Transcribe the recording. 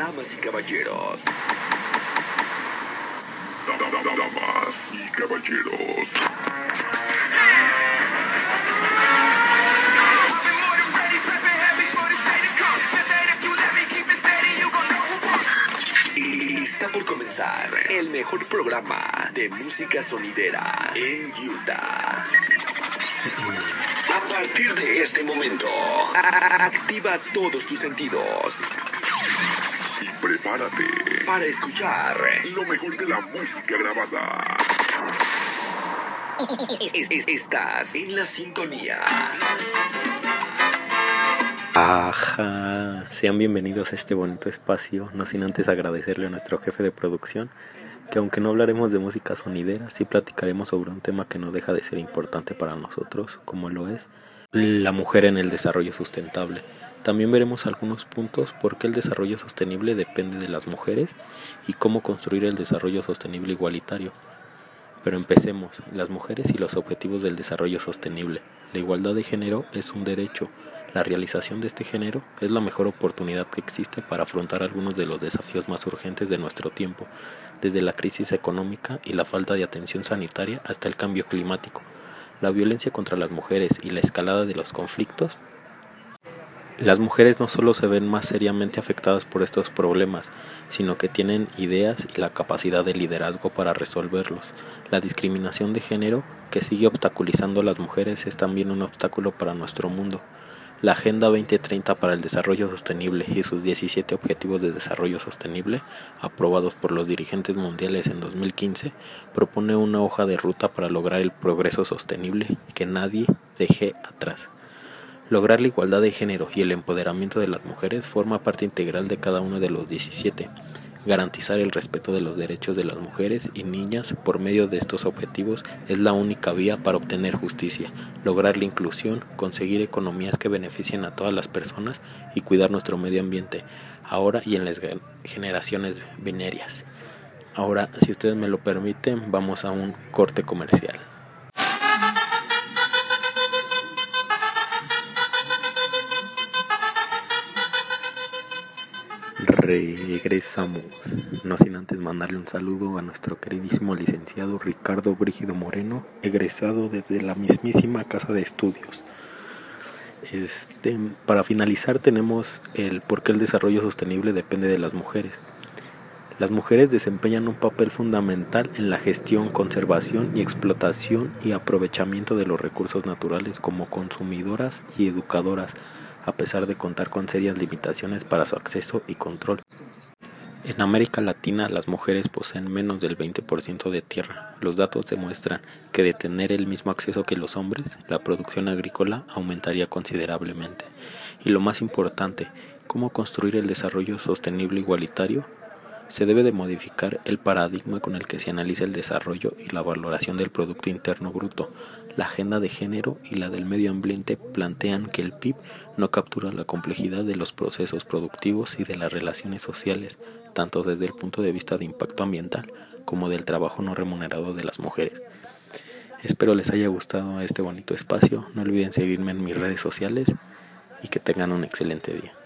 Damas y caballeros. Damas y caballeros. Y está por comenzar el mejor programa de música sonidera en Utah. A partir de este momento, activa todos tus sentidos Y prepárate. para escuchar Lo mejor de la música grabada. Es- es- Estás en la sintonía. Ajá, sean bienvenidos a este bonito espacio, no sin antes agradecerle a nuestro jefe de producción, que aunque no hablaremos de música sonidera, sí platicaremos sobre un tema que no deja de ser importante para nosotros, como lo es la mujer en el desarrollo sustentable. También veremos algunos puntos por qué el desarrollo sostenible depende de las mujeres y cómo construir el desarrollo sostenible igualitario. Pero empecemos, las mujeres y los objetivos del desarrollo sostenible. La igualdad de género es un derecho. La realización de este género es la mejor oportunidad que existe para afrontar algunos de los desafíos más urgentes de nuestro tiempo, desde la crisis económica y la falta de atención sanitaria hasta el cambio climático. La violencia contra las mujeres y la escalada de los conflictos las mujeres no solo se ven más seriamente afectadas por estos problemas, sino que tienen ideas y la capacidad de liderazgo para resolverlos. La discriminación de género que sigue obstaculizando a las mujeres es también un obstáculo para nuestro mundo. La Agenda 2030 para el Desarrollo Sostenible y sus 17 Objetivos de Desarrollo Sostenible, aprobados por los dirigentes mundiales en 2015, propone una hoja de ruta para lograr el progreso sostenible que nadie deje atrás. Lograr la igualdad de género y el empoderamiento de las mujeres forma parte integral de cada uno de los 17. Garantizar el respeto de los derechos de las mujeres y niñas por medio de estos objetivos es la única vía para obtener justicia, lograr la inclusión, conseguir economías que beneficien a todas las personas y cuidar nuestro medio ambiente, ahora y en las ge- generaciones venerias. Ahora, si ustedes me lo permiten, vamos a un corte comercial. Regresamos, no sin antes mandarle un saludo a nuestro queridísimo licenciado Ricardo Brígido Moreno, egresado desde la mismísima casa de estudios. Este, para finalizar tenemos el por qué el desarrollo sostenible depende de las mujeres. Las mujeres desempeñan un papel fundamental en la gestión, conservación y explotación y aprovechamiento de los recursos naturales como consumidoras y educadoras, a pesar de contar con serias limitaciones para su acceso y control. En América Latina las mujeres poseen menos del 20% de tierra. Los datos demuestran que de tener el mismo acceso que los hombres, la producción agrícola aumentaría considerablemente. Y lo más importante, ¿cómo construir el desarrollo sostenible igualitario? Se debe de modificar el paradigma con el que se analiza el desarrollo y la valoración del Producto Interno Bruto. La agenda de género y la del medio ambiente plantean que el PIB no captura la complejidad de los procesos productivos y de las relaciones sociales, tanto desde el punto de vista de impacto ambiental como del trabajo no remunerado de las mujeres. Espero les haya gustado este bonito espacio. No olviden seguirme en mis redes sociales y que tengan un excelente día.